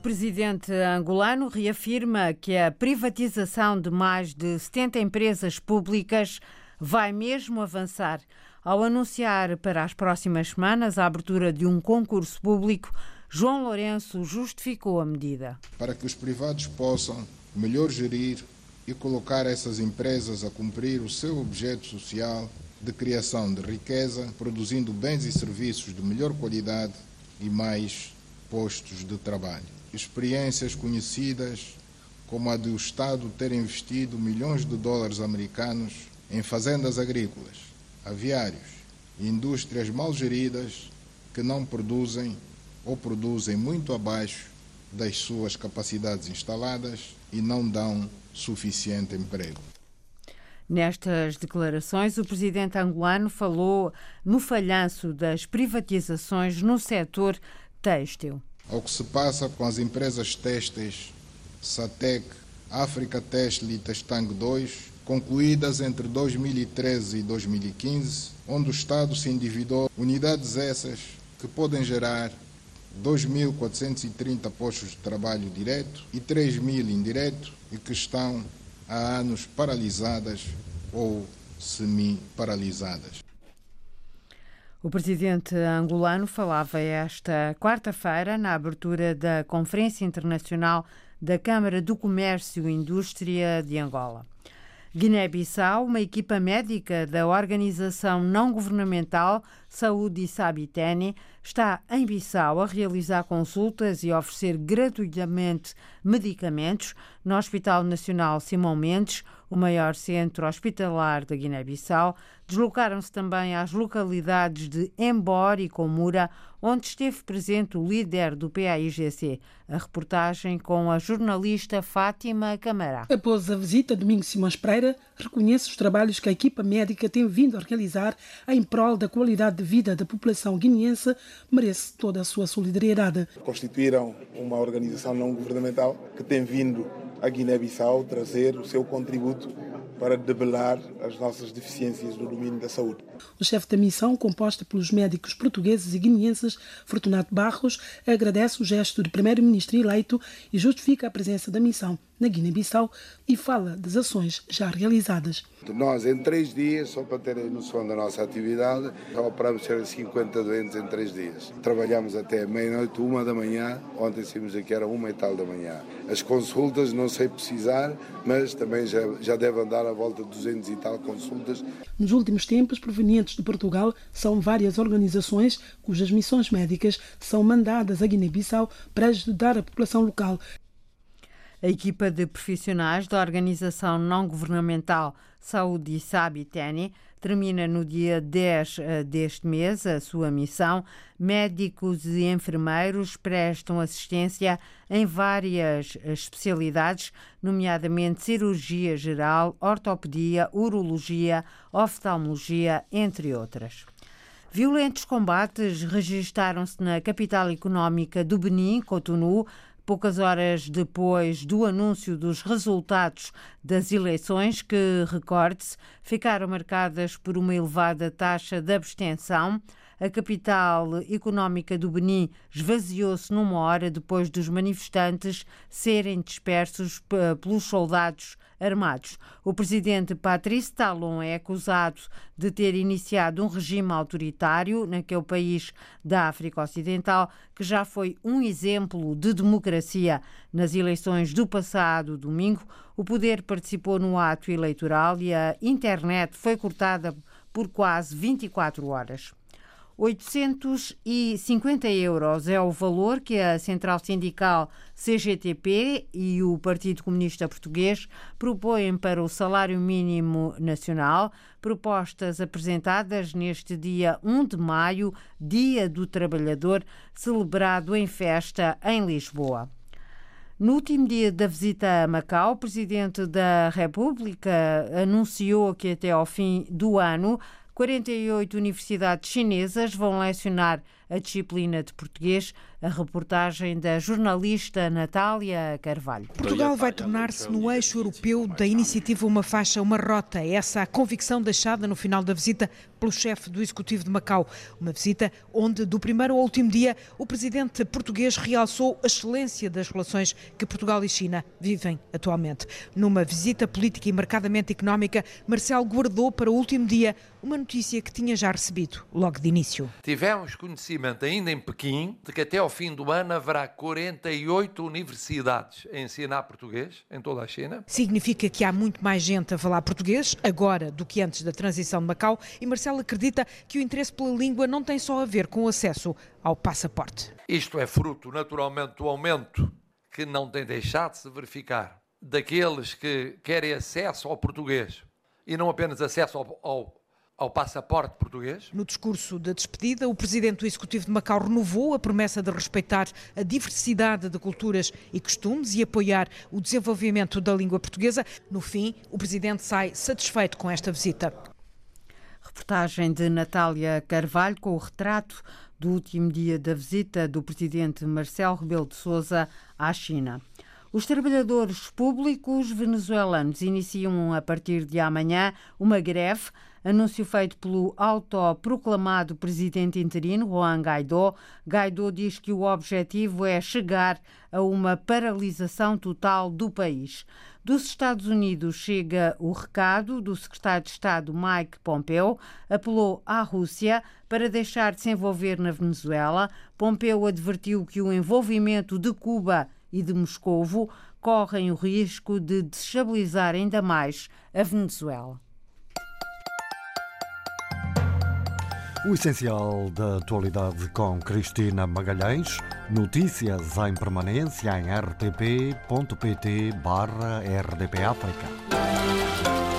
presidente angolano reafirma que a privatização de mais de 70 empresas públicas vai mesmo avançar ao anunciar para as próximas semanas a abertura de um concurso público. João Lourenço justificou a medida. Para que os privados possam melhor gerir e colocar essas empresas a cumprir o seu objeto social de criação de riqueza, produzindo bens e serviços de melhor qualidade e mais postos de trabalho. Experiências conhecidas como a do Estado ter investido milhões de dólares americanos em fazendas agrícolas, aviários e indústrias mal geridas que não produzem ou produzem muito abaixo das suas capacidades instaladas e não dão suficiente emprego. Nestas declarações, o presidente angolano falou no falhanço das privatizações no setor têxtil. Ao que se passa com as empresas têxteis Satec, África Têxtil e Testang 2, concluídas entre 2013 e 2015, onde o Estado se endividou, unidades essas que podem gerar 2.430 postos de trabalho direto e 3.000 indireto e que estão há anos paralisadas ou semi-paralisadas. O presidente angolano falava esta quarta-feira na abertura da Conferência Internacional da Câmara do Comércio e Indústria de Angola. Guiné-Bissau, uma equipa médica da organização não governamental Saúde e Sabitene está em Bissau a realizar consultas e oferecer gratuitamente medicamentos no Hospital Nacional Simão Mendes, o maior centro hospitalar da Guiné-Bissau. Deslocaram-se também às localidades de Embora e Comura, onde esteve presente o líder do PAIGC. A reportagem com a jornalista Fátima Camará. Após a visita, Domingos Simões Pereira reconhece os trabalhos que a equipa médica tem vindo a realizar em prol da qualidade de vida da população guineense, merece toda a sua solidariedade. Constituíram uma organização não governamental que tem vindo a Guiné-Bissau trazer o seu contributo para debelar as nossas deficiências no domínio da saúde. O chefe da missão, composta pelos médicos portugueses e guineenses, Fortunato Barros, agradece o gesto do primeiro-ministro eleito e justifica a presença da missão na Guiné-Bissau e fala das ações já realizadas. Nós, em três dias, só para terem noção da nossa atividade, já operamos cerca de 50 doentes em três dias. Trabalhamos até meia-noite, uma da manhã, ontem saímos aqui, era uma e tal da manhã. As consultas, não sei precisar, mas também já, já deve andar à volta de 200 e tal consultas. Nos últimos tempos, provenientes de Portugal, são várias organizações cujas missões médicas são mandadas a Guiné-Bissau para ajudar a população local. A equipa de profissionais da organização não governamental Saúde e Sabitene termina no dia 10 eh, deste mês a sua missão. Médicos e enfermeiros prestam assistência em várias especialidades, nomeadamente cirurgia geral, ortopedia, urologia, oftalmologia, entre outras. Violentos combates registaram-se na capital económica do Benin, Cotonou, poucas horas depois do anúncio dos resultados das eleições, que, recorde-se, ficaram marcadas por uma elevada taxa de abstenção. A capital económica do Benin esvaziou-se numa hora depois dos manifestantes serem dispersos pelos soldados armados. O presidente Patrice Talon é acusado de ter iniciado um regime autoritário naquele país da África Ocidental, que já foi um exemplo de democracia. Nas eleições do passado domingo, o poder participou no ato eleitoral e a internet foi cortada por quase 24 horas. 850 euros é o valor que a Central Sindical CGTP e o Partido Comunista Português propõem para o salário mínimo nacional, propostas apresentadas neste dia 1 de maio, Dia do Trabalhador, celebrado em festa em Lisboa. No último dia da visita a Macau, o Presidente da República anunciou que até ao fim do ano 48 universidades chinesas vão lecionar a disciplina de português. A reportagem da jornalista Natália Carvalho. Portugal vai tornar-se no eixo europeu da iniciativa Uma Faixa, Uma Rota. É essa a convicção deixada no final da visita pelo chefe do Executivo de Macau. Uma visita onde, do primeiro ao último dia, o presidente português realçou a excelência das relações que Portugal e China vivem atualmente. Numa visita política e marcadamente económica, Marcelo guardou para o último dia uma notícia que tinha já recebido logo de início. Tivemos conhecimento ainda em Pequim de que até ao fim do ano haverá 48 universidades a ensinar português em toda a China. Significa que há muito mais gente a falar português agora do que antes da transição de Macau e Marcelo acredita que o interesse pela língua não tem só a ver com o acesso ao passaporte. Isto é fruto naturalmente do aumento que não tem deixado de se verificar daqueles que querem acesso ao português e não apenas acesso ao, ao, ao, passaporte português. No discurso de despedida, o presidente do Executivo de Macau renovou a promessa de respeitar a diversidade de culturas e costumes e apoiar o desenvolvimento da língua portuguesa. No fim, o presidente sai satisfeito com esta visita. Reportagem de Natália Carvalho com o retrato do último dia da visita do presidente Marcelo Rebelo de Sousa à China. Os trabalhadores públicos venezuelanos iniciam a partir de amanhã uma greve, anúncio feito pelo autoproclamado presidente interino Juan Guaidó. Guaidó diz que o objetivo é chegar a uma paralisação total do país. Dos Estados Unidos chega o recado do secretário de Estado Mike Pompeo, apelou à Rússia para deixar de se envolver na Venezuela. Pompeo advertiu que o envolvimento de Cuba e de Moscovo correm o risco de desestabilizar ainda mais a Venezuela. O essencial da atualidade com Cristina Magalhães. Notícias em permanência em rtp.pt/rdpafrica.